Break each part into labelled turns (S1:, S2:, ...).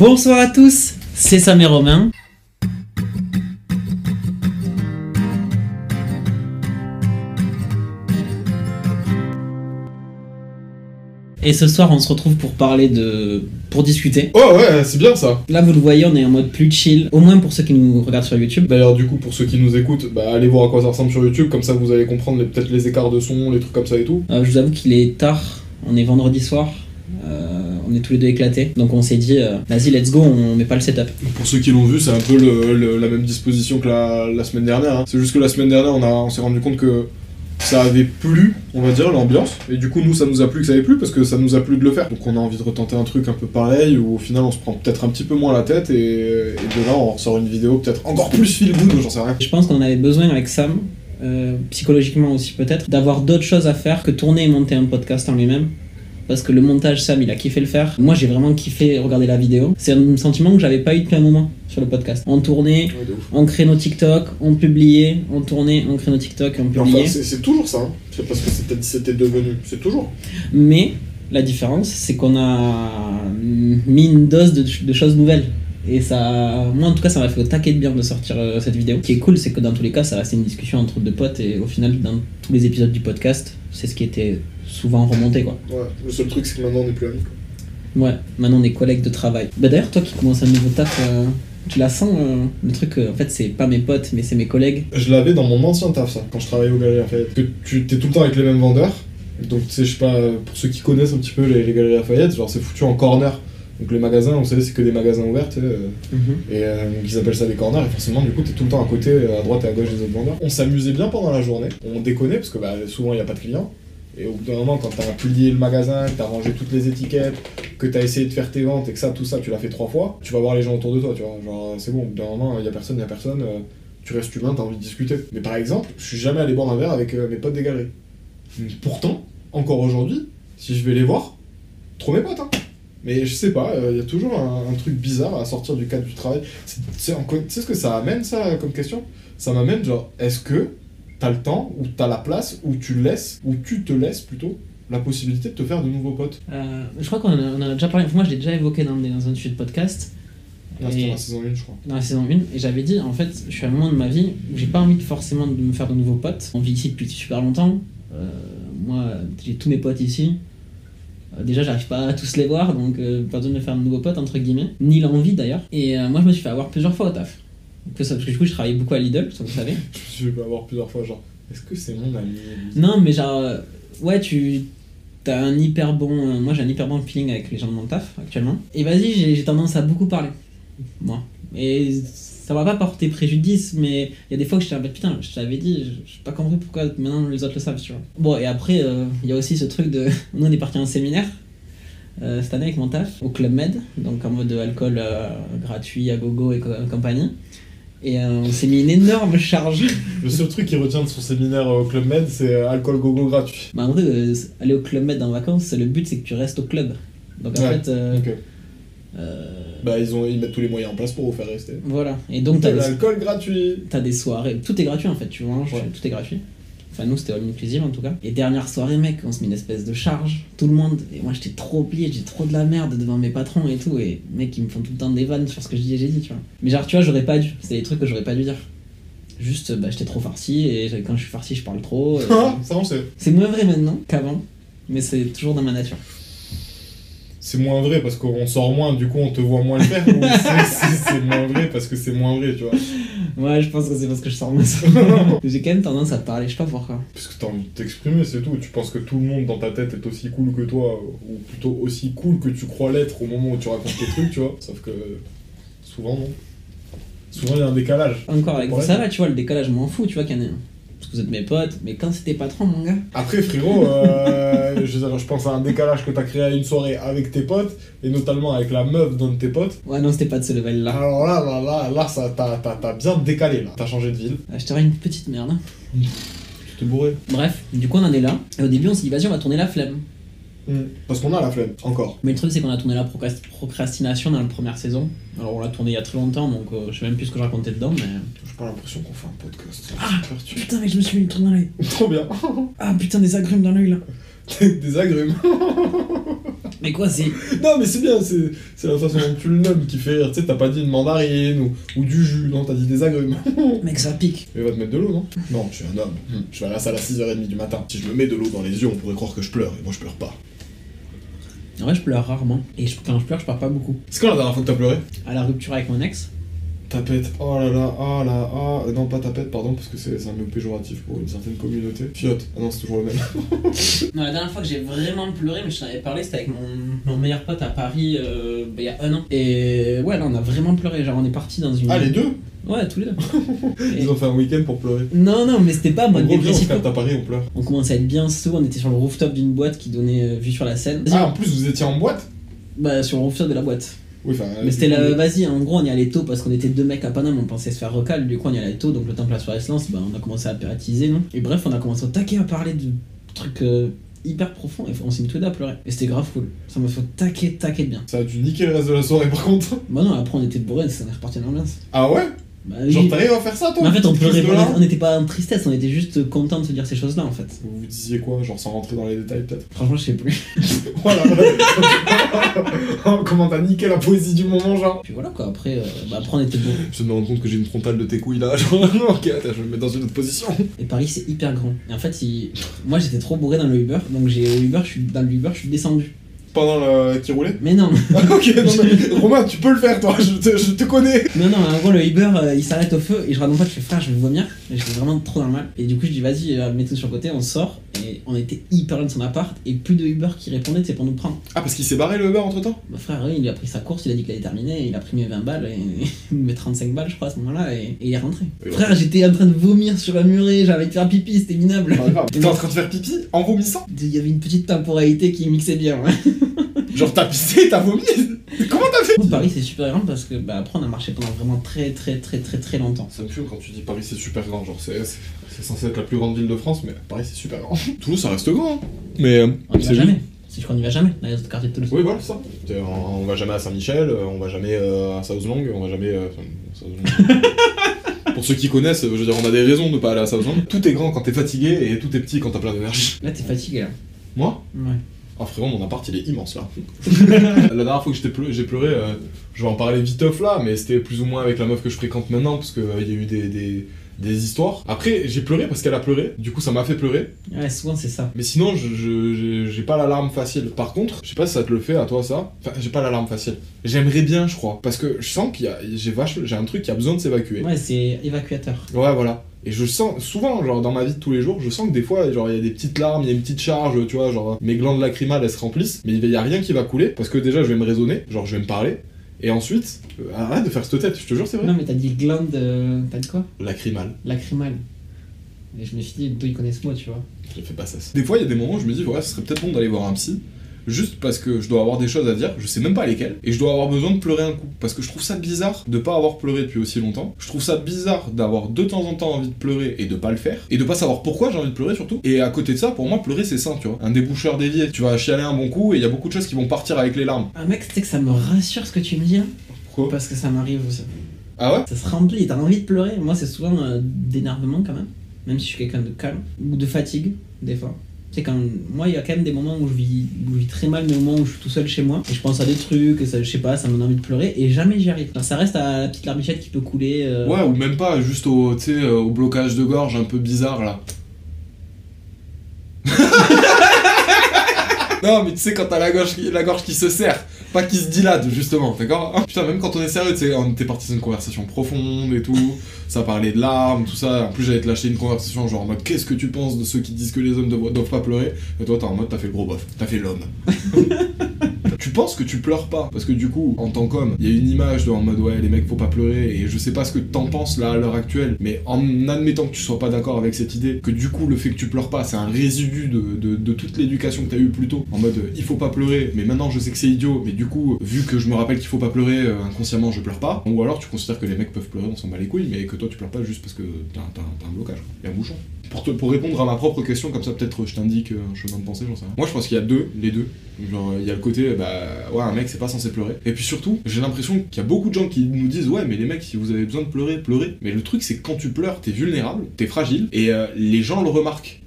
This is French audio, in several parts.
S1: Bonsoir à tous, c'est Sam et Romain. Et ce soir, on se retrouve pour parler de. pour discuter.
S2: Oh ouais, c'est bien ça.
S1: Là, vous le voyez, on est en mode plus chill, au moins pour ceux qui nous regardent sur YouTube.
S2: D'ailleurs, du coup, pour ceux qui nous écoutent, bah, allez voir à quoi ça ressemble sur YouTube, comme ça vous allez comprendre les- peut-être les écarts de son, les trucs comme ça et tout.
S1: Euh, je vous avoue qu'il est tard, on est vendredi soir, euh, on est tous les deux éclatés, donc on s'est dit, euh, vas-y, let's go, on met pas le setup.
S2: Pour ceux qui l'ont vu, c'est un peu le- le- la même disposition que la, la semaine dernière. hein. C'est juste que la semaine dernière, on, a- on s'est rendu compte que ça avait plu, on va dire, l'ambiance. Et du coup, nous, ça nous a plu que ça avait plu parce que ça nous a plu de le faire. Donc, on a envie de retenter un truc un peu pareil où au final, on se prend peut-être un petit peu moins la tête et, et de là, on ressort une vidéo peut-être encore plus feel good, j'en sais rien.
S1: Je pense qu'on avait besoin avec Sam, euh, psychologiquement aussi peut-être, d'avoir d'autres choses à faire que tourner et monter un podcast en lui-même. Parce que le montage, Sam, il a kiffé le faire. Moi, j'ai vraiment kiffé regarder la vidéo. C'est un sentiment que j'avais pas eu depuis un moment sur le podcast. On tournait,
S2: Ouais,
S1: on crée nos TikTok, on publiait, on tournait, on crée nos TikTok, on publiait.
S2: Enfin, c'est toujours ça. hein. C'est parce que c'était c'était devenu. C'est toujours.
S1: Mais la différence, c'est qu'on a mis une dose de, de choses nouvelles. Et ça, moi en tout cas, ça m'a fait au taquet de bien de sortir euh, cette vidéo. Ce qui est cool, c'est que dans tous les cas, ça restait une discussion entre deux potes. Et au final, dans tous les épisodes du podcast, c'est ce qui était souvent remonté, quoi.
S2: Ouais. Le seul truc, c'est que maintenant, on n'est plus amis. quoi.
S1: Ouais, maintenant on est collègues de travail. Bah d'ailleurs, toi qui commences un nouveau taf, euh, tu la sens, euh, le truc, en fait, c'est pas mes potes, mais c'est mes collègues.
S2: Je l'avais dans mon ancien taf, ça, quand je travaillais au Galeries Lafayette. Que tu t'es tout le temps avec les mêmes vendeurs. Donc, tu sais, je sais pas, pour ceux qui connaissent un petit peu les, les Galeries Lafayette, genre c'est foutu en corner. Donc, les magasins, vous savez, c'est que des magasins ouverts, euh, Et euh, donc, ils appellent ça des corners. Et forcément, du coup, t'es tout le temps à côté, euh, à droite et à gauche des autres vendeurs. On s'amusait bien pendant la journée. On déconnait, parce que bah, souvent, il n'y a pas de clients. Et au bout d'un moment, quand t'as plié le magasin, que t'as rangé toutes les étiquettes, que t'as essayé de faire tes ventes et que ça, tout ça, tu l'as fait trois fois, tu vas voir les gens autour de toi, tu vois. Genre, c'est bon, au bout d'un moment, il y a personne, il y a personne. euh, tu restes humain, t'as envie de discuter. Mais par exemple, je suis jamais allé boire un verre avec mes potes des galeries. Pourtant, encore aujourd'hui, si je vais les voir, trop mes potes, hein. Mais je sais pas, il y a toujours un, un truc bizarre à sortir du cadre du travail. Tu sais ce que ça amène, ça, comme question? Ça m'amène, genre, est-ce que t'as le temps, ou t'as la place, ou tu laisses, ou tu te laisses plutôt, la possibilité de te faire de nouveaux potes?
S1: Euh, je crois qu'on en, a- déjà parlé, moi je l'ai déjà évoqué dans, dans un sujet de podcast.
S2: Là,
S1: Et-
S2: dans la saison 1, je crois.
S1: dans la saison 1 et j'avais dit en fait je suis à un moment de ma vie où j'ai pas envie de forcément de me faire de nouveaux potes on vit ici depuis super longtemps Euh, moi j'ai tous mes potes ici Euh, déjà j'arrive pas à tous les voir donc euh, pas besoin de me faire de nouveaux potes entre guillemets. Ni l'envie d'ailleurs. Et euh, moi je me suis fait avoir plusieurs fois au taf. Que ça, parce que du coup je travaillais beaucoup à Lidl ça vous savez.
S2: Je vais avoir plusieurs fois, genre, est-ce que c'est mon ami
S1: non mais genre euh, ouais tu t'as un hyper bon euh, moi j'ai un hyper bon feeling avec les gens de mon taf actuellement. Et vas-y j'ai j'ai tendance à beaucoup parler. Moi. Et ça va pas porter préjudice mais il y a des fois que je suis en mode putain je t'avais dit je pas compris pourquoi maintenant les autres le savent tu vois. Bon et après euh, il y a aussi ce truc de nous on est parti à un séminaire euh, cette année avec mon taf au Club Med donc en mode alcool euh, gratuit à gogo et co- compagnie. Et on s'est mis une énorme charge.
S2: Le seul truc qu'il retient de son séminaire au Club Med, c'est alcool gogo gratuit.
S1: Bah en vrai, aller au Club Med en vacances, le but c'est que tu restes au club. Donc en
S2: Ouais,
S1: fait,
S2: Bah, ils, ont, ils mettent tous les moyens en place pour vous faire rester.
S1: voilà. Et donc
S2: De
S1: t'as des,
S2: l'alcool gratuit.
S1: t'as des soirées, tout est gratuit en fait, tu manges,
S2: Ouais.
S1: tout est gratuit. Enfin nous c'était all inclusive en tout cas. Et dernière soirée mec, on se met une espèce de charge, tout le monde. Et moi j'étais trop plié, j'ai trop de la merde devant mes patrons et tout. Et mec ils me font tout le temps des vannes sur ce que je dis et j'ai dit, tu vois. Mais genre tu vois j'aurais pas dû, c'est des trucs que j'aurais pas dû dire. Juste bah j'étais trop farci et quand je suis farci je parle trop. et-
S2: ça on sait.
S1: c'est moins vrai maintenant qu'avant, mais c'est toujours dans ma nature.
S2: C'est moins vrai parce qu'on sort moins, du coup on te voit moins le faire. ou c'est- moins vrai parce que c'est moins vrai, tu vois?
S1: Ouais, je pense que c'est parce que je sors moins. J'ai quand même tendance à parler, je sais pas pourquoi.
S2: Parce que t'as envie de t'exprimer, c'est tout. Tu penses que tout le monde dans ta tête est aussi cool que toi, ou plutôt aussi cool que tu crois l'être au moment où tu racontes tes trucs, tu vois? Sauf que souvent non. Souvent il y a un décalage.
S1: Encore avec ça va, tu vois, le décalage, je m'en fous, tu vois, qu'il y en ait un. Que vous êtes mes potes, mais quand c'était patron, mon gars.
S2: Après frérot, euh, je, pense à un décalage que t'as créé à une soirée avec tes potes, et notamment avec la meuf d'un de tes potes.
S1: Ouais, non, c'était pas de ce level là.
S2: Alors là, là, là, là, ça, t'as, t'as, t'as bien décalé là. T'as changé de ville.
S1: Ah, je t'aurais une petite merde. hein.
S2: T'es bourré.
S1: Bref, du coup, on en est là. Et au début, on s'est dit, vas-y, on va tourner la flemme.
S2: Parce qu'on a la flemme, encore.
S1: Mais le truc, c'est qu'on a tourné la procrast- procrastination dans la première saison. Alors, on l'a tourné il y a très longtemps, donc euh, je sais même plus ce que je racontais dedans, mais.
S2: J'ai pas l'impression qu'on fait un podcast.
S1: Ah, Putain, mais je me suis mis une truc dans l'œil.
S2: Trop bien.
S1: Ah, putain, des agrumes dans l'œil là.
S2: Des agrumes.
S1: Mais quoi, c'est.
S2: Non, mais c'est bien, c'est, c'est la façon dont tu le nommes qui fait rire. Tu sais, t'as pas dit une mandarine ou, ou du jus, non, t'as dit des agrumes.
S1: Mec, ça pique.
S2: Mais va te mettre de l'eau, non? Non, je suis un homme. Je vais à la salle à 6h30 du matin. Si je me mets de l'eau dans les yeux, on pourrait croire que je pleure, et moi je pleure pas.
S1: En vrai, je pleure rarement. Et je- quand je pleure, je pleure pas beaucoup.
S2: C'est quand la dernière fois que t'as pleuré?
S1: À la rupture avec mon ex,
S2: Tapette, oh là là, ah là, ah, non pas tapette, pardon, parce que c'est, un mot péjoratif pour une certaine communauté. Fiotte, ah non, c'est toujours le même.
S1: Non, la dernière fois que j'ai vraiment pleuré, mais je t'en avais parlé, c'était avec mon, mon meilleur pote à Paris euh, bah, il y a un an. Et ouais, là, on a vraiment pleuré. Genre, on est parti dans une.
S2: Ah, les deux?
S1: Ouais, tous les deux. Et-
S2: Ils ont fait un week-end pour pleurer.
S1: Non, non, mais c'était pas mode
S2: on
S1: dépressif.
S2: capte à Paris, on pleure.
S1: On commençait à être bien sous, on était sur le rooftop d'une boîte qui donnait euh, vue sur la scène.
S2: Ah, en plus, vous étiez en boîte?
S1: Bah, sur le rooftop de la boîte.
S2: Oui, enfin.
S1: Mais c'était la. Vas-y, en gros, on y allait tôt parce qu'on était deux mecs à Paname, on pensait se faire recal. Du coup, on y allait tôt, donc le temps que la soirée se lance, bah, on a commencé à piratiser, non? Et bref, on a commencé au taquet à parler de trucs euh, hyper profonds et on s'est mis tous deux à pleurer. Et c'était grave cool. Ça m'a fait taquer, taquer de bien.
S2: Ça a dû niquer le reste de la soirée, par contre.
S1: Bah non, après on était bourrés, ça est reparti dans l'ambiance.
S2: Ah ouais?
S1: Bah,
S2: Genre,
S1: oui.
S2: t'arrives à faire ça, toi
S1: Mais en fait, on pleurait, pas, on n'était pas en tristesse, on était juste content de se dire ces choses-là en fait.
S2: Vous vous disiez quoi Genre, sans rentrer dans les détails, peut-être?
S1: Franchement, je sais plus.
S2: Voilà. Comment t'as niqué la poésie du moment, genre
S1: Puis voilà quoi, après, euh, bah, après on était bourrés.
S2: Je me rends compte que j'ai une frontale de tes couilles là. Genre, ok, attends, je vais me mettre dans une autre position.
S1: Et Paris c'est hyper grand. Et en fait, il- moi j'étais trop bourré dans le Uber, donc j'ai au Uber, je suis dans le Uber, je suis descendu.
S2: Pendant le qui roulait
S1: Mais non,
S2: Ok, non mais Romain, tu peux le faire, toi, je te, je te connais.
S1: non, non, en gros le Uber euh, il s'arrête au feu et je regarde mon pote, je fais frère, je vais vomir. J'étais vraiment trop dans le mal. Et du coup, je dis vas-y, euh, mets tout sur le côté, on sort. Et on était hyper loin de son appart et plus de Uber qui répondait, c'est pour nous prendre.
S2: Ah, parce qu'il s'est barré le Uber entre temps
S1: Mon frère, oui, il a pris sa course, il a dit qu'il allait terminer, il a pris mes 20 balles, et mes 35 balles, je crois, à ce moment-là, et, et il est rentré.
S2: Oui,
S1: frère, j'étais en train de vomir sur un muret, j'avais de faire pipi, c'était minable.
S2: T'es en train de faire pipi en vomissant?
S1: Il y avait une petite temporalité qui mixait bien. Ouais.
S2: Genre, t'as pissé, t'as vomi Comment t'as fait
S1: Paris, c'est super grand parce que bah, après, on a marché pendant vraiment très, très, très, très, très longtemps.
S2: Ça me fume quand tu dis Paris c'est super grand, genre c'est, censé être la plus grande ville de France, mais Paris c'est super grand. Toulouse ça reste grand, hein. Mais euh,
S1: On y va
S2: c'est
S1: jamais. C'est qu'on y va jamais dans les autres quartiers de Toulouse.
S2: Oui, voilà, c'est ça. On, on va jamais à Saint-Michel, euh, on va jamais euh, à South-Long, on va jamais. euh. Pour ceux qui connaissent, je veux dire, on a des raisons de pas aller à South-Long. Tout est grand quand t'es fatigué et tout est petit quand t'as plein d'énergie.
S1: Là, t'es fatigué là.
S2: Moi?
S1: Ouais.
S2: Ah frérot, mon appart il est immense là. la dernière fois que j'ai pleuré, euh, je vais en parler vite off là, mais c'était plus ou moins avec la meuf que je fréquente maintenant parce qu'il y a eu des, des, des histoires. Après, j'ai pleuré parce qu'elle a pleuré, du coup ça m'a fait pleurer.
S1: Ouais, souvent c'est ça.
S2: Mais sinon, je- j'ai pas l'alarme facile. Par contre, je sais pas si ça te le fait à toi ça. Enfin, j'ai pas l'alarme facile. J'aimerais bien, je crois, parce que je sens qu'il y a, j'ai vache, j'ai un truc qui a besoin de s'évacuer.
S1: Ouais, c'est évacuateur.
S2: Ouais, voilà. Et je sens, souvent, genre dans ma vie de tous les jours, je sens que des fois, genre il y a des petites larmes, il y a une petite charge, tu vois, genre mes glandes lacrymales elles se remplissent, mais il y a rien qui va couler parce que déjà je vais me raisonner, genre je vais me parler, et ensuite, euh, arrête de faire cette tête, je te jure, c'est vrai.
S1: Non, mais t'as dit glande. euh, T'as dit quoi?
S2: Lacrymale,
S1: Lacrymale. Et je me suis dit, d'où ils connaissent mot, tu vois.
S2: je fais pas ça. Des fois, il y a des moments où je me dis, ouais, ce serait peut-être bon d'aller voir un psy, juste parce que je dois avoir des choses à dire, je sais même pas lesquelles, et je dois avoir besoin de pleurer un coup. Parce que je trouve ça bizarre de pas avoir pleuré depuis aussi longtemps. Je trouve ça bizarre d'avoir de temps en temps envie de pleurer et de pas le faire, et de pas savoir pourquoi j'ai envie de pleurer surtout. Et à côté de ça, pour moi, pleurer c'est sain, tu vois. Un déboucheur dévié. Tu vas chialer un bon coup, et il y a beaucoup de choses qui vont partir avec les larmes.
S1: Un mec, sais que ça me rassure ce que tu me dis, hein,
S2: Pourquoi?
S1: Parce que ça m'arrive aussi.
S2: Ah ouais?
S1: Ça se remplit, t'as envie de pleurer. Moi, c'est souvent euh, d'énervement quand même, même si je suis quelqu'un de calme, ou de fatigue, des fois. Tu sais, quand moi, il y a quand même des moments où je vis, où je vis très mal, mais au moment où je suis tout seul chez moi, et je pense à des trucs, et ça, je sais pas, ça me donne envie de pleurer, et jamais j'y arrive. Enfin, ça reste à la petite larmichette qui peut couler. euh,
S2: Ouais, ou même pas, juste au, tu sais, euh, au blocage de gorge un peu bizarre là. non, mais tu sais, quand t'as la gorge, la gorge qui se serre, pas qui se dilate, justement, d'accord Putain, même quand on est sérieux, on était parti conversation profonde et tout, ça parlait de larmes, tout ça. En plus, j'allais te lâcher une conversation genre en mode qu'est-ce que tu penses de ceux qui disent que les hommes doivent pas pleurer? Et toi, t'es en mode t'as fait le gros bof, t'as fait l'homme. tu penses que tu pleures pas. Parce que du coup en tant qu'homme il y a une image de en mode ouais les mecs faut pas pleurer et je sais pas ce que t'en penses là à l'heure actuelle mais en admettant que tu sois pas d'accord avec cette idée que du coup le fait que tu pleures pas c'est un résidu de, de- toute l'éducation que t'as eu plus tôt en mode il faut pas pleurer mais maintenant je sais que c'est idiot mais du coup vu que je me rappelle qu'il faut pas pleurer euh, inconsciemment je pleure pas ou alors tu considères que les mecs peuvent pleurer on s'en bat les couilles mais que toi tu pleures pas juste parce que t'as un blocage il un bouchon pour, répondre à ma propre question, comme ça peut-être je t'indique euh, un chemin de pensée, j'en sais rien. Moi je pense qu'il y a deux, les deux. Genre il y a le côté, bah ouais, un mec c'est pas censé pleurer. Et puis surtout, j'ai l'impression qu'il y a beaucoup de gens qui nous disent, ouais, mais les mecs, si vous avez besoin de pleurer, pleurez. Mais le truc c'est que quand tu pleures, t'es vulnérable, t'es fragile, et euh, les gens le remarquent.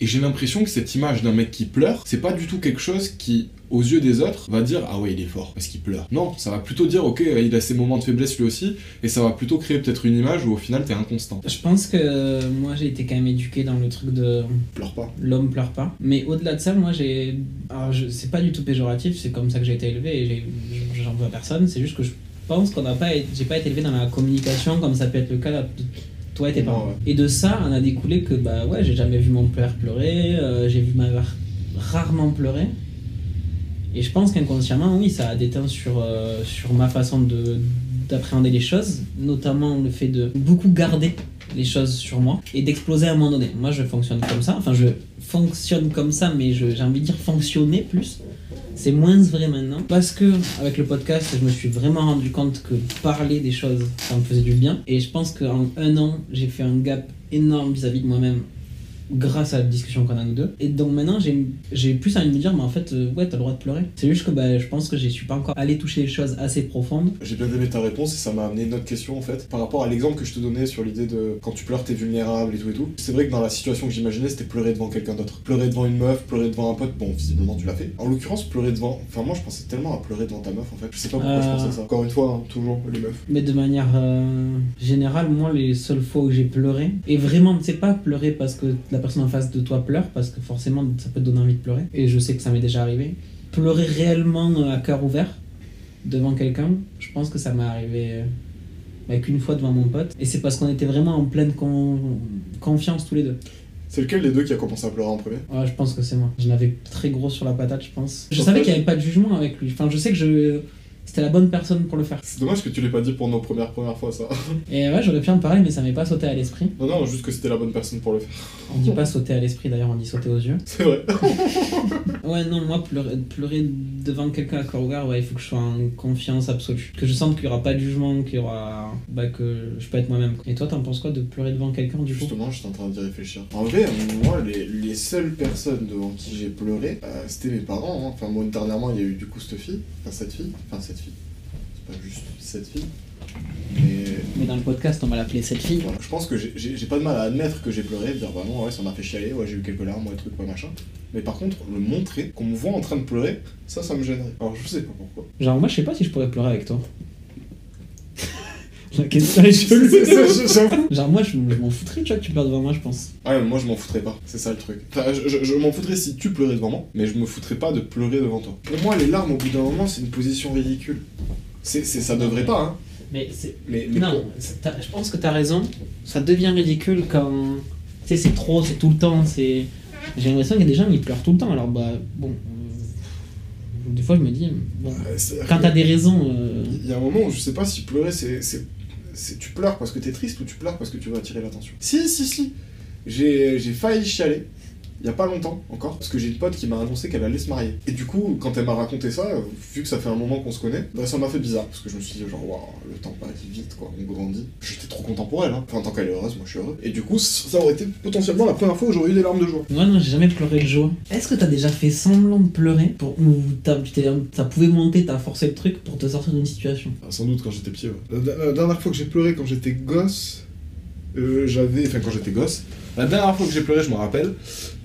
S2: Et j'ai l'impression que cette image d'un mec qui pleure, c'est pas du tout quelque chose qui, aux yeux des autres, va dire Ah ouais, il est fort parce qu'il pleure. Non, ça va plutôt dire Ok, il a ses moments de faiblesse lui aussi, et ça va plutôt créer peut-être une image où au final t'es inconstant.
S1: Je pense que moi j'ai été quand même éduqué dans le truc de
S2: Pleure pas.
S1: l'homme pleure pas. Mais au-delà de ça, moi j'ai. Alors je... c'est pas du tout péjoratif, c'est comme ça que j'ai été élevé et j'en veux à personne. C'est juste que je pense qu'on n'a pas. été- J'ai pas été élevé dans la communication comme ça peut être le cas de toi et tes parents. Et de ça, on a découlé que bah ouais, j'ai jamais vu mon père pleurer, euh, j'ai vu ma mère rarement pleurer. Et je pense qu'inconsciemment, oui, ça a déteint sur, euh, sur ma façon de d'appréhender les choses, notamment le fait de beaucoup garder les choses sur moi et d'exploser à un moment donné. Moi, je fonctionne comme ça. Enfin, je fonctionne comme ça, mais j'ai envie de dire fonctionner plus. C'est moins vrai maintenant parce que avec le podcast, je me suis vraiment rendu compte que parler des choses, ça me faisait du bien. Et je pense qu'en un an, j'ai fait un gap énorme vis-à-vis de moi-même grâce à la discussion qu'on a nous deux. Et donc maintenant, j'ai plus envie de me dire, mais en fait, euh, ouais, t'as le droit de pleurer. C'est juste que bah, je pense que je suis pas encore allé toucher les choses assez profondes.
S2: J'ai bien aimé ta réponse et ça m'a amené une autre question en fait. Par rapport à l'exemple que je te donnais sur l'idée de quand tu pleures t'es vulnérable et tout et tout. C'est vrai que dans la situation que j'imaginais c'était pleurer devant quelqu'un d'autre. Pleurer devant une meuf, pleurer devant un pote, bon visiblement tu l'as fait. En l'occurrence pleurer devant... Enfin moi je pensais tellement à pleurer devant ta meuf en fait. Je sais pas pourquoi je
S1: Euh.
S2: pensais à ça. Encore une fois, hein, toujours les meufs.
S1: Mais de manière euh, générale, moi, les seules fois où j'ai pleuré, et vraiment, c'est pas pleurer parce que la personne en face de toi pleure, parce que forcément, ça peut te donner envie de pleurer, et je sais que ça m'est déjà arrivé. Pleurer réellement euh, à cœur ouvert devant quelqu'un, je pense que ça m'est arrivé euh, bah, qu'une fois devant mon pote, et c'est parce qu'on était vraiment en pleine con- confiance tous les deux.
S2: C'est lequel des deux qui a commencé à pleurer en premier?
S1: Ouais, je pense que c'est moi. Je l'avais très gros sur la patate, je pense. Je savais qu'il n'y avait pas de jugement avec lui. Enfin, je sais que je... c'était la bonne personne pour le faire.
S2: C'est dommage que tu l'aies pas dit pour nos premières premières fois ça.
S1: Et ouais, j'aurais pu en parler, mais ça m'est pas sauté à l'esprit.
S2: non non, juste que c'était la bonne personne pour le faire.
S1: On dit pas sauter à l'esprit d'ailleurs, on dit sauter aux yeux.
S2: C'est vrai.
S1: Ouais, non, moi pleurer, pleurer devant quelqu'un à corps ouvert, ouais, il faut que je sois en confiance absolue. Que je sente qu'il y aura pas de jugement, qu'il y aura. Bah, que je peux être moi-même. Et toi, t'en penses quoi de pleurer devant quelqu'un du coup?
S2: Justement, j'étais en train d'y réfléchir. En vrai, moi, les, les seules personnes devant qui j'ai pleuré, euh, c'était mes parents. hein. Enfin, moi, dernièrement, il y a eu du coup cette fille. Enfin, cette fille. Enfin, cette fille. C'est pas juste cette fille. Mais
S1: Mais dans le podcast, on va l'appeler cette fille.
S2: voilà, je pense que j'ai- pas de mal à admettre que j'ai pleuré, de dire vraiment, ouais, ça m'a fait chialer, ouais, j'ai eu quelques larmes, ouais, trucs, ouais, machin. Mais par contre, le montrer, qu'on me voit en train de pleurer, ça, ça me gênerait. Alors, je sais pas pourquoi.
S1: Genre, moi, je sais pas si je pourrais pleurer avec toi. La question est
S2: C'est
S1: chelou.
S2: ça, j'avoue.
S1: Genre, moi, je, je m'en foutrais, tu vois, que tu pleures devant moi, je pense.
S2: Ah, mais moi, je m'en foutrais pas. C'est ça le truc. Enfin, je je- je m'en foutrais si tu pleurais devant moi, mais je me foutrais pas de pleurer devant toi. Pour moi, les larmes, au bout d'un moment, c'est une position ridicule. C'est, c'est, ça devrait pas, hein.
S1: Mais c'est.
S2: Mais, mais
S1: Non, c'est- t'as- je pense que t'as raison. Ça devient ridicule quand. Tu sais, c'est trop, c'est tout le temps. c'est J'ai l'impression qu'il y a des gens qui pleurent tout le temps. Alors, bah, bon. euh, Des fois, je me dis, bon.
S2: Euh, c'est-à-dire
S1: Quand t'as des raisons. euh,
S2: Il y a un moment où je sais pas si pleurer, c'est, c'est, c'est- Tu pleures parce que t'es triste ou tu pleures parce que tu veux attirer l'attention. Si, si, si. J'ai, j'ai failli chialer il y a pas longtemps encore, parce que j'ai une pote qui m'a annoncé qu'elle allait se marier. Et du coup, quand elle m'a raconté ça, euh, vu que ça fait un moment qu'on se connaît, bah, ça m'a fait bizarre, parce que je me suis dit, genre, waouh, le temps passe vite, quoi, on grandit. J'étais trop content pour elle, hein. Enfin, tant qu'elle est heureuse, moi je suis heureux. Et du coup, ça aurait été potentiellement la première fois où j'aurais eu des larmes de joie.
S1: Moi non, j'ai jamais pleuré de joie. Est-ce que t'as déjà fait semblant de pleurer pour ou t'as- tu t'es- ça pouvait monter, t'as forcé le truc pour te sortir d'une situation?
S2: Ah, sans doute quand j'étais petit, ouais. La, la dernière fois que j'ai pleuré quand j'étais gosse, euh, j'avais. Enfin, quand j'étais gosse. La dernière fois que j'ai pleuré, je me rappelle,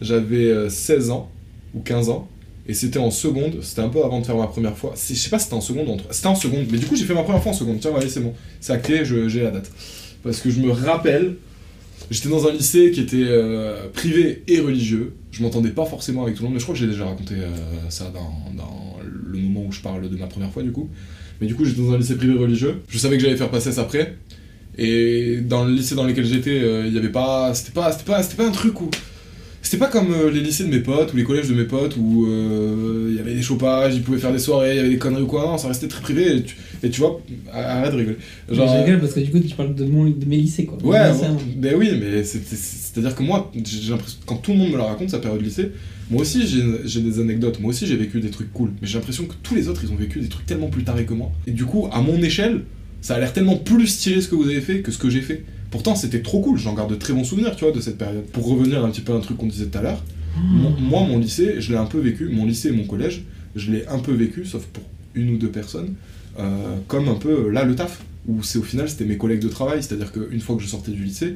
S2: j'avais euh, 16 ans ou 15 ans. Et c'était en seconde, c'était un peu avant de faire ma première fois. Je sais pas si c'était en seconde ou en C'était en seconde, mais du coup j'ai fait ma première fois en seconde. Tiens, ouais, c'est bon. C'est acté, j'ai la date. Parce que je me rappelle, j'étais dans un lycée qui était euh, privé et religieux. Je m'entendais pas forcément avec tout le monde, mais je crois que j'ai déjà raconté euh, ça dans, le moment où je parle de ma première fois du coup. Mais du coup, j'étais dans un lycée privé religieux. Je savais que j'allais faire passer après. Et dans le lycée dans lequel j'étais, euh, il y avait pas. C'était pas, c'était pas, pas un truc où. C'était pas comme euh, les lycées de mes potes ou les collèges de mes potes où euh, il y avait des chopages, ils pouvaient faire des soirées, il y avait des conneries ou quoi. Non, ça restait très privé. Et tu, et tu vois, arrête de rigoler. Genre,
S1: Je rigole parce que du coup tu parles de, mon, de mes lycées quoi.
S2: Ouais,
S1: lycée, hein.
S2: ben oui, mais c'est- c'est- c'est-à-dire que moi, j'ai l'impression, quand tout le monde me la raconte, sa période lycée, moi aussi j'ai j'ai des anecdotes, moi aussi j'ai vécu des trucs cool, mais j'ai l'impression que tous les autres ils ont vécu des trucs tellement plus tarés que moi. Et du coup, à mon échelle, ça a l'air tellement plus stylé ce que vous avez fait que ce que j'ai fait. Pourtant, c'était trop cool, j'en garde de très bons souvenirs, tu vois, de cette période. Pour revenir un petit peu à un truc qu'on disait tout à l'heure, mon- moi, mon lycée, je l'ai un peu vécu, mon lycée et mon collège, je l'ai un peu vécu, sauf pour une ou deux personnes, euh, comme un peu euh, là le taf, où c'est au final c'était mes collègues de travail, c'est-à-dire qu'une fois que je sortais du lycée,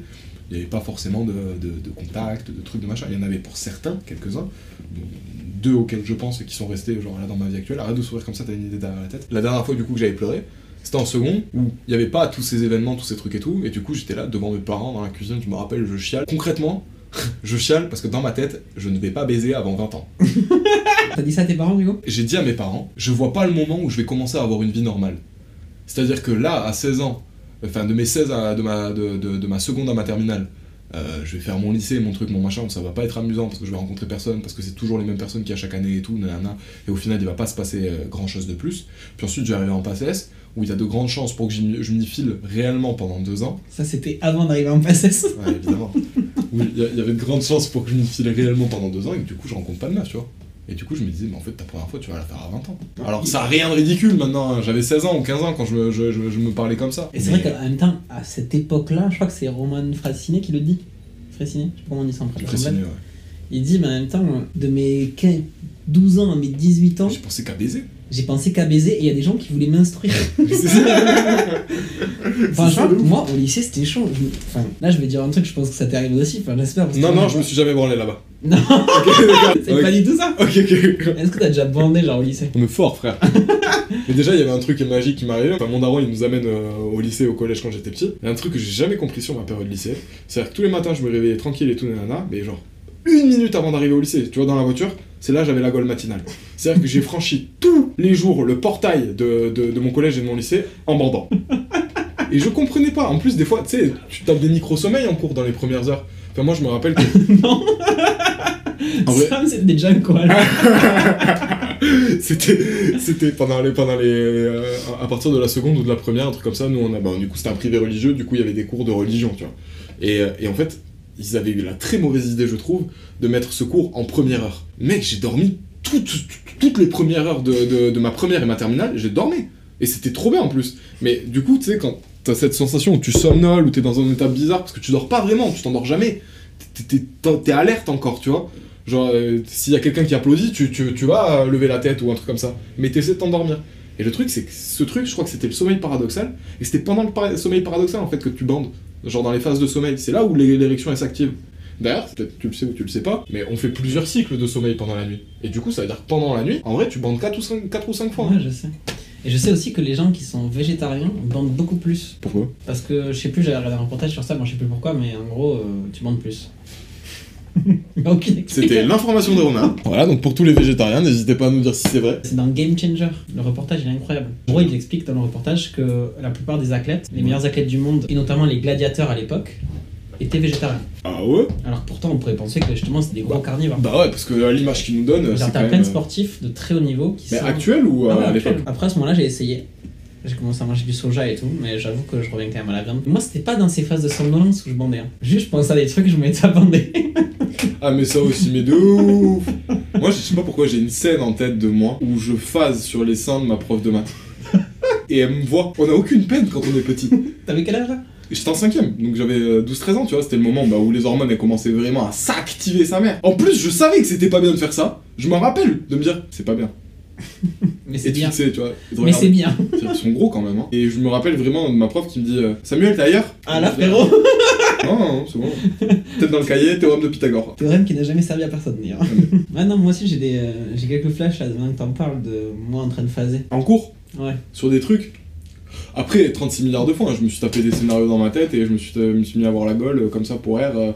S2: il n'y avait pas forcément de, de, de contacts, de trucs de machin. Il y en avait pour certains, quelques-uns, deux auxquels je pense et qui sont restés genre là dans ma vie actuelle. Arrête de sourire comme ça, t'as une idée derrière la tête. La dernière fois du coup que j'avais pleuré, c'était en seconde où il n'y avait pas tous ces événements, tous ces trucs et tout, et du coup j'étais là devant mes parents dans la cuisine, je me rappelle, je chiale. Concrètement, je chiale parce que dans ma tête, je ne vais pas baiser avant 20 ans.
S1: T'as dit ça à tes parents coup
S2: J'ai dit à mes parents, je vois pas le moment où je vais commencer à avoir une vie normale. C'est-à-dire que là, à 16 ans, enfin de mes 16 à de ma, de, de- de ma seconde à ma terminale, euh, je vais faire mon lycée, mon truc, mon machin, ça va pas être amusant parce que je vais rencontrer personne, parce que c'est toujours les mêmes personnes qui à chaque année et tout, nanana, et au final il va pas se passer grand chose de plus. Puis ensuite arriver en passe S, où il y a de grandes chances pour que je m'y file réellement pendant deux ans.
S1: Ça c'était avant d'arriver en PSS.
S2: Ouais, évidemment. oui, il y, avait de grandes chances pour que je m'y file réellement pendant deux ans et que du coup je rencontre pas de meuf, tu vois. Et du coup je me disais, mais en fait ta première fois tu vas la faire à 20 ans. Alors ça a rien de ridicule maintenant, hein. j'avais 16 ans ou 15 ans quand je me, je, je- je me parlais comme ça.
S1: Et c'est
S2: Mais-
S1: vrai qu'en même temps, à cette époque-là, je crois que c'est Roman Frassiné qui le dit. Frassiné Je sais pas comment on dit ça en
S2: ouais.
S1: Il dit, mais en même temps, de mes 15 12 ans à mes 18 ans,
S2: J'ai pensé qu'à baiser.
S1: J'ai pensé qu'à baiser et il y a des gens qui voulaient m'instruire. Franchement,
S2: de
S1: moi au lycée c'était chaud. Enfin, là je vais dire un truc, je pense que ça t'est arrivé aussi. Enfin, j'espère.
S2: Non, non, je me suis jamais branlé là-bas.
S1: Non, c'est pas du tout ça.
S2: Ok, ok.
S1: Est-ce que t'as déjà bandé genre au lycée
S2: On est fort, frère. Mais déjà, il y avait un truc magique qui m'arrivait. Enfin, mon daron, il nous amène euh, au lycée, au collège quand j'étais petit. Il y a un truc que j'ai jamais compris sur ma période lycée. C'est-à-dire que tous les matins, je me réveillais tranquille et tout, nanana, mais genre, une minute avant d'arriver au lycée, tu vois, dans la voiture, c'est là j'avais la gueule matinale. C'est-à-dire que j'ai franchi tous les jours le portail de, de, de mon collège et de mon lycée en bandant. Et je comprenais pas. En plus, des fois, tu sais, tu tapes des micro-sommeils en cours dans les premières heures. Enfin, moi, je me rappelle que.
S1: Non.
S2: En vrai-
S1: Sam c'était déjà quoi
S2: c'était c'était pendant les pendant les euh, à partir de la seconde ou de la première un truc comme ça nous on a bah, du coup c'était un privé religieux du coup il y avait des cours de religion tu vois et, euh, et en fait ils avaient eu la très mauvaise idée je trouve de mettre ce cours en première heure mec j'ai dormi toutes, les premières heures de, ma première et ma terminale j'ai dormi et c'était trop bien en plus mais du coup tu sais quand t'as cette sensation où tu somnoles ou t'es dans un état bizarre parce que tu dors pas vraiment tu t'endors jamais t'es- t'es alerte encore tu vois Genre, euh, s'il y a quelqu'un qui applaudit, tu, vas euh, lever la tête ou un truc comme ça. Mais t'essaies de t'endormir. Et le truc, c'est que ce truc, je crois que c'était le sommeil paradoxal. Et c'était pendant le sommeil paradoxal, en fait, que tu bandes. Genre dans les phases de sommeil. C'est là où l'é- l'érection elle s'active. D'ailleurs, peut-être tu le sais ou tu le sais pas, mais on fait plusieurs cycles de sommeil pendant la nuit. Et du coup, ça veut dire que pendant la nuit, en vrai, tu bandes 4 ou 5, 4 ou 5 fois.
S1: Ouais, je sais. Et je sais aussi que les gens qui sont végétariens bandent beaucoup plus.
S2: Pourquoi?
S1: Parce que je sais plus, j'avais regardé un reportage sur ça, moi je sais plus pourquoi, mais en gros, euh, tu bandes plus. Il y a aucune
S2: C'était l'information de Romain. Voilà, donc pour tous les végétariens, n'hésitez pas à nous dire si c'est vrai.
S1: C'est dans Game Changer. Le reportage il est incroyable. En gros, il explique dans le reportage que la plupart des athlètes, les meilleurs athlètes du monde, et notamment les gladiateurs à l'époque, étaient végétariens.
S2: Ah ouais?
S1: Alors que pourtant, on pourrait penser que justement c'était des gros carnivores.
S2: Bah ouais, parce que l'image qu'ils nous donnent,
S1: Genre,
S2: c'est
S1: t'as plein de
S2: euh,
S1: sportifs de très haut niveau qui
S2: Mais
S1: sont.
S2: actuel ou
S1: Ah ouais,
S2: euh, à l'époque?
S1: Après, à ce moment-là, j'ai essayé. J'ai commencé à manger du soja et tout, mais j'avoue que je reviens quand même à la viande. Moi, c'était pas dans ces phases de somnolence où je bandais. hein. Juste, je pensais à des trucs, je me mettais à bander.
S2: Ah, mais ça aussi, mais de ouf Moi, je sais pas pourquoi j'ai une scène en tête de moi où je phase sur les seins de ma prof de maths. Et elle me voit. On a aucune peine quand on est petit.
S1: T'avais quel âge là?
S2: J'étais en cinquième, donc j'avais euh, 12-13 ans, tu vois, c'était le moment bah, où les hormones elles commençaient vraiment à s'activer sa mère. En plus, je savais que c'était pas bien de faire ça. Je me rappelle de me dire, c'est pas bien.
S1: Mais c'est bien.
S2: tu vois.
S1: Mais c'est bien.
S2: Ils sont gros quand même. Hein. Et je me rappelle vraiment de ma prof qui me dit euh, Samuel, t'es ailleurs?
S1: Ah là, frérot
S2: Non, non, c'est bon. Peut-être dans le cahier, théorème de Pythagore.
S1: Théorème qui n'a jamais servi à personne, d'ailleurs. ouais, non, moi aussi j'ai des, euh, j'ai quelques flashs là, maintenant que t'en parles, de moi en train de phaser.
S2: En cours,
S1: Ouais.
S2: sur des trucs. Après, 36 milliards de fois, hein, je me suis tapé des scénarios dans ma tête et je me suis, euh, me suis mis à voir la gueule euh, comme ça pour air. euh,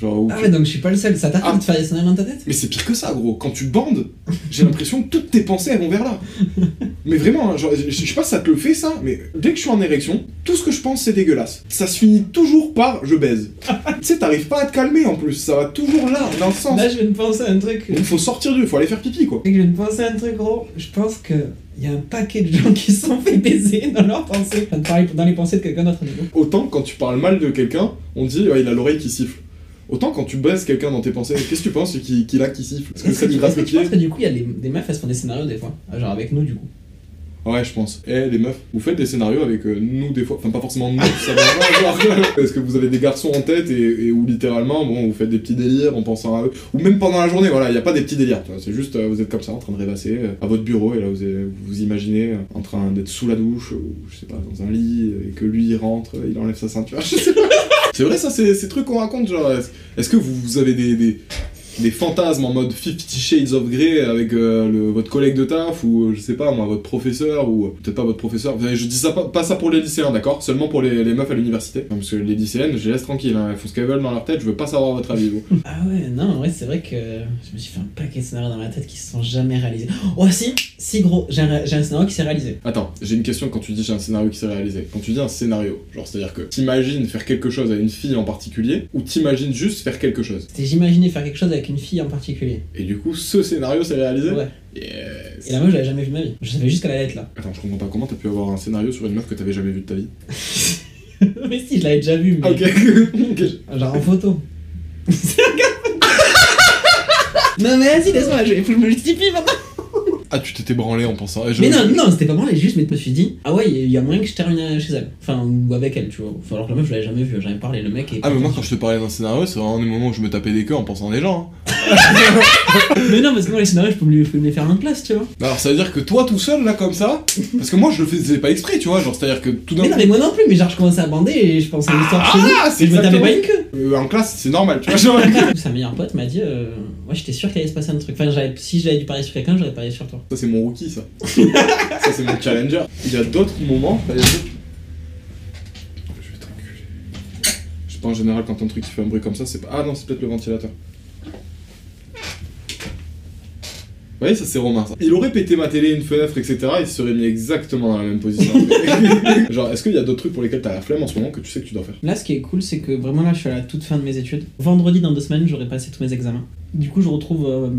S2: genre, où
S1: Ah
S2: tu-
S1: ouais, donc je suis pas le seul. Ça t'arrive
S2: Ah.
S1: de faire des scénarios dans ta tête?
S2: Mais c'est pire que ça, gros. Quand tu bandes, j'ai l'impression que toutes tes pensées elles vont vers là. Mais vraiment, hein, genre, je, je sais pas si ça te le fait ça, mais dès que je suis en érection, tout ce que je pense c'est dégueulasse. Ça se finit toujours par je baise. tu sais, t'arrives pas à te calmer en plus, ça va toujours là, dans le sens.
S1: Là, je viens de penser à un truc.
S2: Donc faut sortir du, faut aller faire pipi quoi.
S1: Je viens de penser à un truc, gros. Je pense que y a un paquet de gens qui se sont fait baiser dans leurs pensées. Dans les pensées de quelqu'un d'autre.
S2: Autant quand tu parles mal de quelqu'un, on dit il a l'oreille qui siffle. Autant quand tu baises quelqu'un dans tes pensées, qu'est-ce que tu penses qu'il a qui siffle? Est-ce que ça
S1: est-ce que tu penses que du coup, il y a des, des meufs, elles se font des scénarios des fois Ah, Genre avec nous, du coup.
S2: Ouais, je pense. Eh, les meufs, vous faites des scénarios avec euh, nous des fois, enfin pas forcément nous, ça va genre, Est-ce que vous avez des garçons en tête et, et où littéralement, bon, vous faites des petits délires en pensant à eux, ou même pendant la journée, voilà, il n'y a pas des petits délires, c'est juste, euh, vous êtes comme ça en train de rêvasser euh, à votre bureau et là vous vous, imaginez en train d'être sous la douche, ou je sais pas, dans un lit, et que lui il rentre, il enlève sa ceinture, je sais pas. C'est vrai ça, c'est ces trucs qu'on raconte, genre, est-ce que vous, avez des, des fantasmes en mode Fifty Shades of Grey avec euh, le- votre collègue de taf ou euh, je sais pas moi votre professeur ou euh, peut-être pas votre professeur. Je dis ça pas, pas ça pour les lycéens d'accord, seulement pour les, les meufs à l'université. Parce que les lycéennes, je les laisse tranquilles, hein. elles font ce qu'elles veulent dans leur tête, je veux pas savoir votre avis vous.
S1: Ah ouais, non, en vrai, c'est vrai que je me suis fait un paquet de scénarios dans ma tête qui se sont jamais réalisés. Oh, si, si gros, j'ai un, j'ai un scénario qui s'est réalisé.
S2: Attends, j'ai une question quand tu dis j'ai un scénario qui s'est réalisé. Quand tu dis un scénario, genre c'est à dire que t'imagines faire quelque chose à une fille en particulier ou t'imagines juste faire quelque chose?
S1: C'était j'imaginais faire quelque chose avec une fille en particulier.
S2: Et du coup ce scénario s'est réalisé
S1: Ouais.
S2: Yes.
S1: Et la meuf, je l'avais jamais vue de ma vie. Je savais juste qu'elle allait être là.
S2: Attends, je comprends pas comment t'as pu avoir un scénario sur une meuf que t'avais jamais vue de ta vie.
S1: mais si, je l'avais déjà vue, mais.
S2: Ah, ok. Ok.
S1: Genre en photo. non, mais vas-y, laisse-moi, je- il faut que je me justifie maintenant.
S2: Ah, tu t'étais branlé en pensant. je-
S1: Mais non, non, c'était pas moi, juste, mais je me suis dit, ah ouais, il y a moyen que je termine chez elle. Enfin, ou avec elle, tu vois. Enfin, alors que la meuf, je l'avais jamais vue, j'en avais parlé, le mec est.
S2: Ah, mais moi, quand je te parlais d'un scénario, c'est vraiment des moments où je me tapais des queues en pensant à des gens. hein.
S1: Mais non, parce que moi, les scénarios, je peux me les, faire en place, tu vois.
S2: Alors, ça veut dire que toi, tout seul, là, comme ça, parce que moi, je le faisais pas exprès, tu vois. Genre, c'est à dire que tout d'un
S1: Mais non, mais moi non plus, mais genre, je commençais à bander et je pensais à l'histoire chez nous.
S2: Ah, c'est
S1: Et je me tapais pas une queue.
S2: Euh, en classe, c'est normal, tu vois. Genre...
S1: Sa meilleure pote m'a dit, euh, ouais, j'étais sûr qu'il allait se passer un truc. Enfin, j'avais- si j'avais dû parier sur quelqu'un, j'aurais parié sur toi.
S2: Ça, c'est mon rookie, ça. ça, c'est mon challenger. Il y a d'autres moments. Je vais. Je sais pas, en général, quand un truc qui fait un bruit comme ça, c'est pas. Ah non, c'est peut-être le ventilateur. Vous voyez, ça c'est Romain. Ça. Il aurait pété ma télé, une fenêtre, etc. Il se serait mis exactement dans la même position. Genre, est-ce qu'il y a d'autres trucs pour lesquels t'as la flemme en ce moment que tu sais que tu dois faire?
S1: Là, ce qui est cool, c'est que vraiment là, je suis à la toute fin de mes études. Vendredi, dans deux semaines, j'aurai passé tous mes examens. Du coup, je retrouve euh,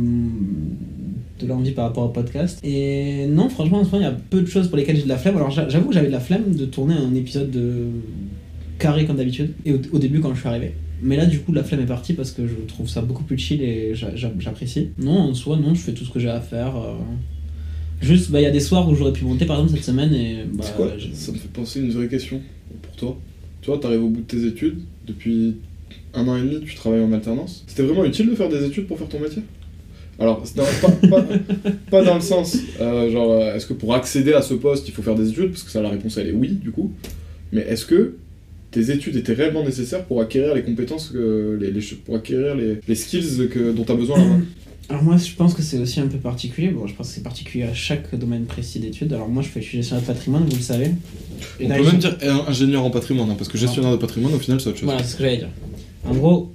S1: de l'envie par rapport au podcast. Et non, franchement, en ce moment, il y a peu de choses pour lesquelles j'ai de la flemme. Alors, j'a- j'avoue que j'avais de la flemme de tourner un épisode de carré comme d'habitude. Et au, au début, quand je suis arrivé. Mais là, du coup, la flemme est partie parce que je trouve ça beaucoup plus chill et j'a- j'a- j'apprécie. Non, en soi, non, je fais tout ce que j'ai à faire. euh. Juste, bah, il y a des soirs où j'aurais pu monter, par exemple, cette semaine. Et bah,
S2: quoi Ça me fait penser à une vraie question pour toi. Tu vois, t'arrives au bout de tes études, depuis un an et demi, tu travailles en alternance. C'était vraiment utile de faire des études pour faire ton métier? Alors, c'est dans- pas, pas- pas dans le sens, euh, genre, euh, est-ce que pour accéder à ce poste, il faut faire des études? Parce que ça, la réponse, elle est oui, du coup. Mais est-ce que tes études étaient réellement nécessaires pour acquérir les compétences, que, les, les- pour acquérir les, les skills que, dont tu as besoin là-bas?
S1: Alors moi je pense que c'est aussi un peu particulier, bon je pense que c'est particulier à chaque domaine précis d'études, alors moi je fais gestionnaire de patrimoine, vous le savez. Et
S2: On
S1: là,
S2: peut
S1: je-
S2: même dire euh, ingénieur en patrimoine, hein, parce que gestionnaire de patrimoine, au final, c'est autre chose.
S1: Voilà, c'est ce que j'allais dire. En gros,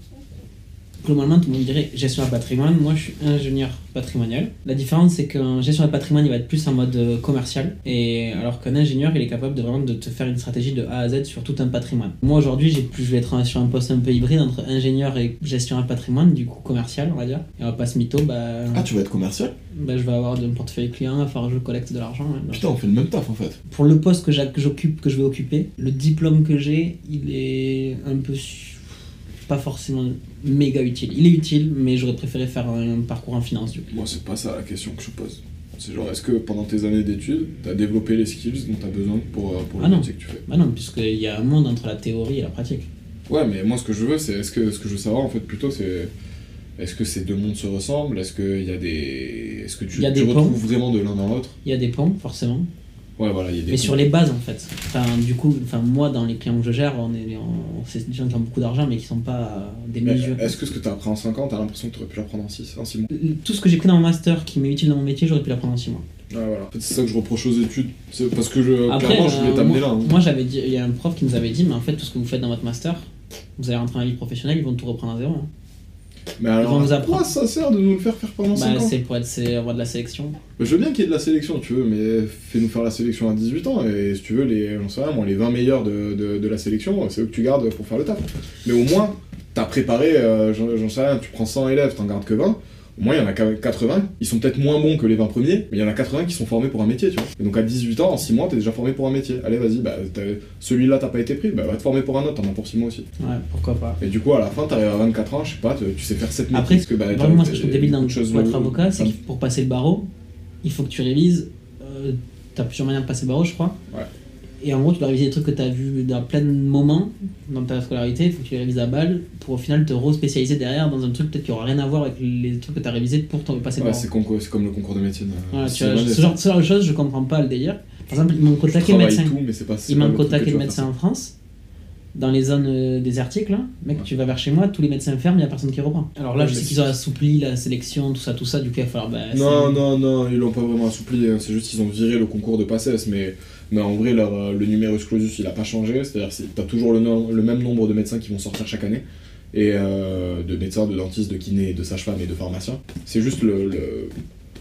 S1: globalement tout le monde dirait gestionnaire de patrimoine, moi je suis ingénieur patrimonial. La différence c'est qu'un gestionnaire de patrimoine il va être plus en mode euh, commercial, et alors qu'un ingénieur il est capable de vraiment de te faire une stratégie de A à Z sur tout un patrimoine. Moi aujourd'hui j'ai plus, je vais être sur un poste un peu hybride entre ingénieur et gestionnaire patrimoine, du coup commercial on va dire. Et on va pas se mytho, bah...
S2: Ah, tu vas être commercial?
S1: Bah, je vais avoir de portefeuille client, il falloir que je collecte de l'argent. ouais.
S2: Putain, on fait le même taf en fait.
S1: Pour le poste que j'occupe, que je vais occuper, le diplôme que j'ai, il est un peu. Pas forcément méga utile. Il est utile, mais j'aurais préféré faire un, parcours en finance du coup.
S2: Moi, c'est pas ça la question que je pose. C'est genre, est-ce que pendant tes années d'études, t'as développé les skills dont t'as besoin pour, euh, pour le
S1: Ah
S2: métier que tu fais?
S1: Bah non, puisqu'il y a un monde entre la théorie et la pratique.
S2: Ouais, mais moi, ce que je veux, c'est. Est-ce que ce que je veux savoir, en fait, plutôt, c'est. Est-ce que ces deux mondes se ressemblent? Est-ce qu'il y a des. Est-ce que tu, tu retrouves
S1: ponts.
S2: vraiment de l'un dans l'autre?
S1: Il y a des ponts, forcément.
S2: Ouais, voilà, il y a des.
S1: Mais sur les bases en fait. Enfin, du coup, enfin, moi dans les clients que je gère, on est, on- c'est des gens qui ont beaucoup d'argent mais qui sont pas euh, des mesures.
S2: Est-ce que ce que t'as appris en 5 ans, t'as l'impression que t'aurais pu l'apprendre en 6 en 6 mois?
S1: Tout ce que j'ai pris dans mon master qui m'est utile dans mon métier, j'aurais pu l'apprendre en 6 mois.
S2: Ouais, voilà. C'est ça que je reproche aux études. C'est parce que je,
S1: Après,
S2: clairement, je voulais
S1: euh,
S2: t'amener
S1: moi,
S2: là. hein.
S1: moi, j'avais dit, il y a un prof qui nous avait dit, mais en fait, tout ce que vous faites dans votre master, vous allez rentrer dans la vie professionnelle, ils vont tout reprendre à zéro. hein.
S2: Mais alors,
S1: nous
S2: à
S1: apprendre.
S2: quoi ça sert de nous le faire faire pendant 5
S1: Bah,
S2: ans
S1: c'est pour être roi de la sélection.
S2: Je veux bien qu'il y ait de la sélection, tu veux, mais fais-nous faire la sélection à 18 ans, et si tu veux, les, on sait rien, moi, les 20 meilleurs de, de, de la sélection, c'est eux que tu gardes pour faire le taf. Mais au moins, t'as préparé, euh, j'en j'en sais rien, tu prends 100 élèves, t'en gardes que 20, au moins il y en a qu'à 80, ils sont peut-être moins bons que les 20 premiers, mais il y en a 80 qui sont formés pour un métier, tu vois. Et donc à 18 ans, en 6 mois, t'es déjà formé pour un métier. Allez, vas-y, bah, celui-là t'as pas été pris, bah va te former pour un autre, t'en as pour 6 mois aussi.
S1: Ouais, pourquoi pas.
S2: Et du coup, à la fin, t'arrives à 24 ans, je sais pas, tu sais faire 7 métiers,
S1: Après,
S2: parce que bah,
S1: Vraiment, moi, ce que je trouve débile dans
S2: choses
S1: pour être avocat, c'est que pour passer le barreau, il faut que tu révises. euh, T'as plusieurs manières de passer le barreau, je crois.
S2: Ouais.
S1: Et en gros, tu dois réviser des trucs que tu as vus dans plein de moments dans ta scolarité. Il faut que tu les révises à balle pour au final te re-spécialiser derrière dans un truc peut-être qui aura rien à voir avec les trucs que tu as révisés pour t'en passer
S2: Ouais, c'est concours- c'est comme le concours de médecine.
S1: Voilà, tu vois, ce, genre, ce genre de choses, je comprends pas le délire. Par exemple, il manque au
S2: je
S1: taquet médecin.
S2: tout, mais c'est pas c'est
S1: Il
S2: pas
S1: manque
S2: le
S1: au taquet médecin en France. Dans les zones euh, désertiques, là, mec, tu vas vers chez moi, tous les médecins ferment, il n'y a personne qui reprend. Alors là,
S2: Ouais,
S1: je sais qu'ils ont assoupli la sélection, tout ça, tout ça, du coup, il va falloir. Bah,
S2: Non,
S1: c'est-
S2: non, non, ils l'ont pas vraiment assoupli, hein, c'est juste qu'ils ont viré le concours de PACES, mais, mais en vrai, leur, euh, le numerus clausus, il a pas changé, c'est-à-dire que t'as toujours le, nom- le même nombre de médecins qui vont sortir chaque année, et euh, de médecins, de dentistes, de kinés, de sages-femmes et de pharmaciens. C'est juste le, le,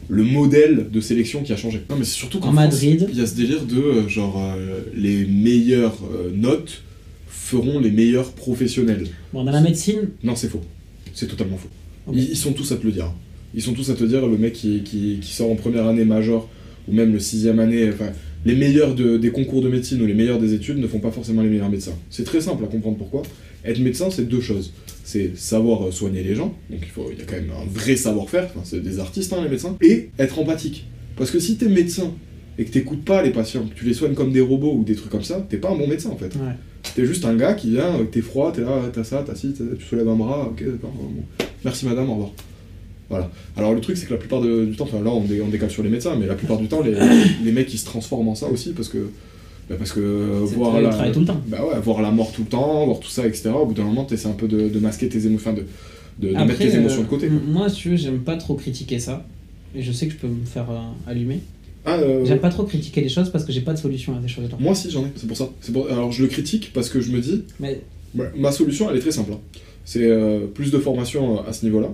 S2: le modèle de sélection qui a changé. Non, mais c'est surtout qu'en
S1: Madrid.
S2: il y a ce délire de, euh, genre, euh, les meilleures euh, notes feront les meilleurs professionnels.
S1: Bon, dans la médecine,
S2: Non, c'est faux. C'est totalement faux. Ils, ils sont tous à te le dire. Ils sont tous à te dire, le mec qui, qui, qui sort en première année major, ou même le sixième année, enfin, les meilleurs de- des concours de médecine ou les meilleurs des études ne font pas forcément les meilleurs médecins. C'est très simple à comprendre pourquoi. Être médecin, c'est deux choses. C'est savoir euh, soigner les gens, donc il, faut, il y a quand même un vrai savoir-faire, enfin, c'est des artistes hein, les médecins, et être empathique. Parce que si t'es médecin et que t'écoutes pas les patients, que tu les soignes comme des robots ou des trucs comme ça, t'es pas un bon médecin en fait.
S1: ouais.
S2: T'es juste un gars qui vient, euh, t'es froid, t'es là, t'as ça, t'as ci, tu soulèves un bras, ok, d'accord, bon. merci madame, au revoir. Voilà. Alors le truc c'est que la plupart de- du temps, là on, dé- on décale sur les médecins, mais la plupart du temps les, les mecs ils se transforment en ça aussi parce que bah, parce que euh, voir la,
S1: tout le temps.
S2: bah ouais, voir la mort tout le temps, voir tout ça, etc. Au bout d'un moment t'essaies un peu de, de masquer tes émotions, enfin, de, de, mettre tes
S1: euh,
S2: émotions de côté. quoi.
S1: Moi, si tu veux, j'aime pas trop critiquer ça. Et je sais que je peux me faire euh, allumer.
S2: Ah, euh,
S1: J'aime pas trop critiquer les choses parce que j'ai pas de solution à ces choses-là.
S2: moi aussi j'en ai, c'est pour ça. Pour- Alors je le critique parce que je me dis,
S1: Mais
S2: ma solution elle est très simple. hein. C'est euh, plus de formation à ce niveau-là.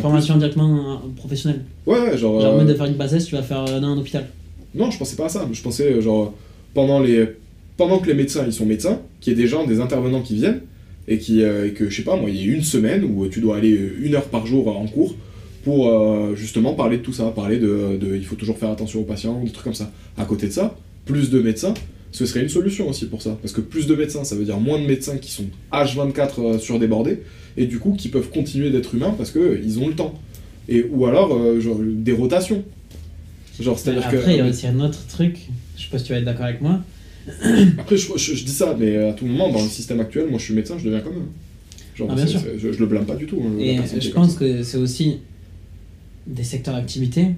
S1: Formation directement euh, professionnelle.
S2: plus- Ouais, genre.
S1: Genre,
S2: euh,
S1: lieu de faire une passesse, tu vas faire euh, dans un hôpital.
S2: Non, je pensais pas à ça. Je pensais, euh, genre, pendant, les... pendant que les médecins ils sont médecins, qu'il y ait des gens, des intervenants qui viennent, et, qui, euh, et que, je sais pas, moi, il y ait une semaine où tu dois aller euh, une heure par jour en cours pour euh, justement parler de tout ça, parler de, de il faut toujours faire attention aux patients, des trucs comme ça. À côté de ça, plus de médecins, ce serait une solution aussi pour ça. Parce que plus de médecins, ça veut dire moins de médecins qui sont H24 euh, surdébordés, et du coup qui peuvent continuer d'être humains parce qu'ils ont le temps. Et, ou alors, euh, genre, des rotations. Genre, c'est-à-dire que.
S1: Après, il y a aussi un autre truc. Je sais pas si tu vas être d'accord avec moi.
S2: Après, je, je- je dis ça, mais à tout moment, dans le système actuel, moi je suis médecin, je deviens comme eux. Genre,
S1: Ah, bien sûr.
S2: je, je le blâme pas du tout. hein,
S1: Et je pense que c'est aussi des secteurs d'activité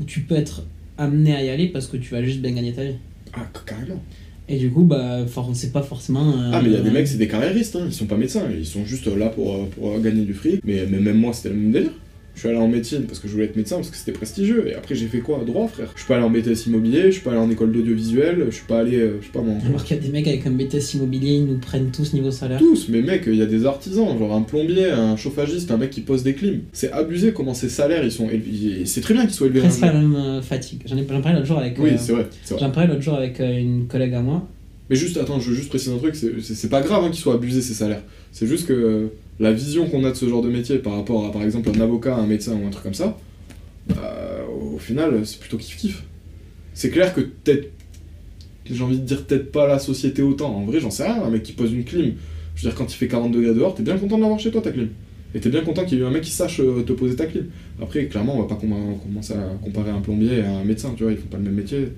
S1: où tu peux être amené à y aller parce que tu vas juste bien gagner ta vie.
S2: Ah, carrément.
S1: Et du coup, bah, for- c'est pas forcément. euh,
S2: Ah, mais il y a des mecs, c'est des carriéristes, hein, ils sont pas médecins, ils sont juste là pour, euh, pour gagner du fric. Mais, mais même moi, c'était le même délire. Je suis allé en médecine parce que je voulais être médecin, parce que c'était prestigieux. Et après, j'ai fait quoi? Droit, frère. Je suis pas allé en BTS immobilier, je suis pas allé en école d'audiovisuel, je suis pas allé, euh, je sais pas moi.
S1: Alors qu'il y a des mecs avec un BTS immobilier, ils nous prennent tous niveau salaire.
S2: Tous, mais mec, il y a des artisans, genre un plombier, un chauffagiste, un mec qui pose des clims. C'est abusé comment ces salaires ils sont élevés. C'est très bien qu'ils soient élevés.
S1: Presque
S2: hein,
S1: la même euh, fatigue. J'en ai parlais l'autre jour avec.
S2: Oui,
S1: euh,
S2: c'est vrai, c'est vrai.
S1: J'en parlais l'autre jour avec euh, une collègue à moi.
S2: Mais juste, attends, je veux juste préciser un truc, c'est- c'est c'est pas grave hein, qu'ils soient abusés ces salaires. C'est juste que la vision qu'on a de ce genre de métier par rapport à, par exemple, un avocat, un médecin ou un truc comme ça, bah, au final, c'est plutôt kiff-kiff. C'est clair que peut-être, j'ai envie de dire peut-être pas la société autant. En vrai, j'en sais rien, un mec qui pose une clim, Je veux dire, quand il fait 40 degrés dehors, t'es bien content de l'avoir chez toi ta clim. Et t'es bien content qu'il y ait eu un mec qui sache euh, te poser ta clim. Après, clairement, on va pas com- commencer à comparer un plombier et un médecin, tu vois, ils font pas le même métier,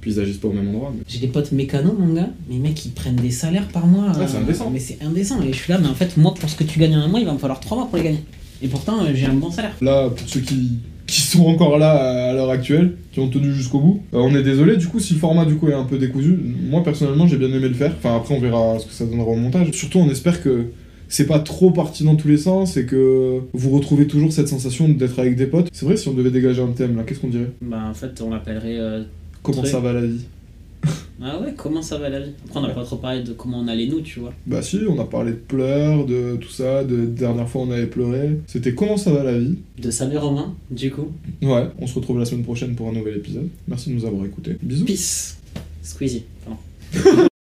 S2: puis ils agissent pas au même endroit. mais-
S1: J'ai des potes mécanos, mon gars, mais mecs, ils prennent des salaires par mois.
S2: Ouais, c'est
S1: euh,
S2: indécent.
S1: Mais c'est indécent. Et je suis là, mais en fait, moi, pour ce que tu gagnes en un mois, il va me falloir 3 mois pour les gagner. Et pourtant, euh, j'ai un bon salaire.
S2: Là, pour ceux qui, qui sont encore là à, à l'heure actuelle, qui ont tenu jusqu'au bout, euh, on est désolé, du coup, si le format du coup est un peu décousu, moi personnellement j'ai bien aimé le faire. Enfin, après, on verra ce que ça donnera au montage. Surtout, on espère que c'est pas trop parti dans tous les sens et que vous retrouvez toujours cette sensation d'être avec des potes. C'est vrai, si on devait dégager un thème là, qu'est-ce qu'on dirait?
S1: Bah, en fait, on l'appellerait. euh,
S2: Comment ça va la vie
S1: Ah ouais, comment ça va la vie Après, on n'a pas trop parlé de comment on allait nous, tu vois.
S2: Bah si, on a parlé de pleurs, de tout ça, de dernière fois on avait pleuré. C'était comment ça va la vie
S1: De Samir Romain, du coup.
S2: Ouais, on se retrouve la semaine prochaine pour un nouvel épisode. Merci de nous avoir écoutés. Bisous.
S1: Peace. Squeezie. Pardon.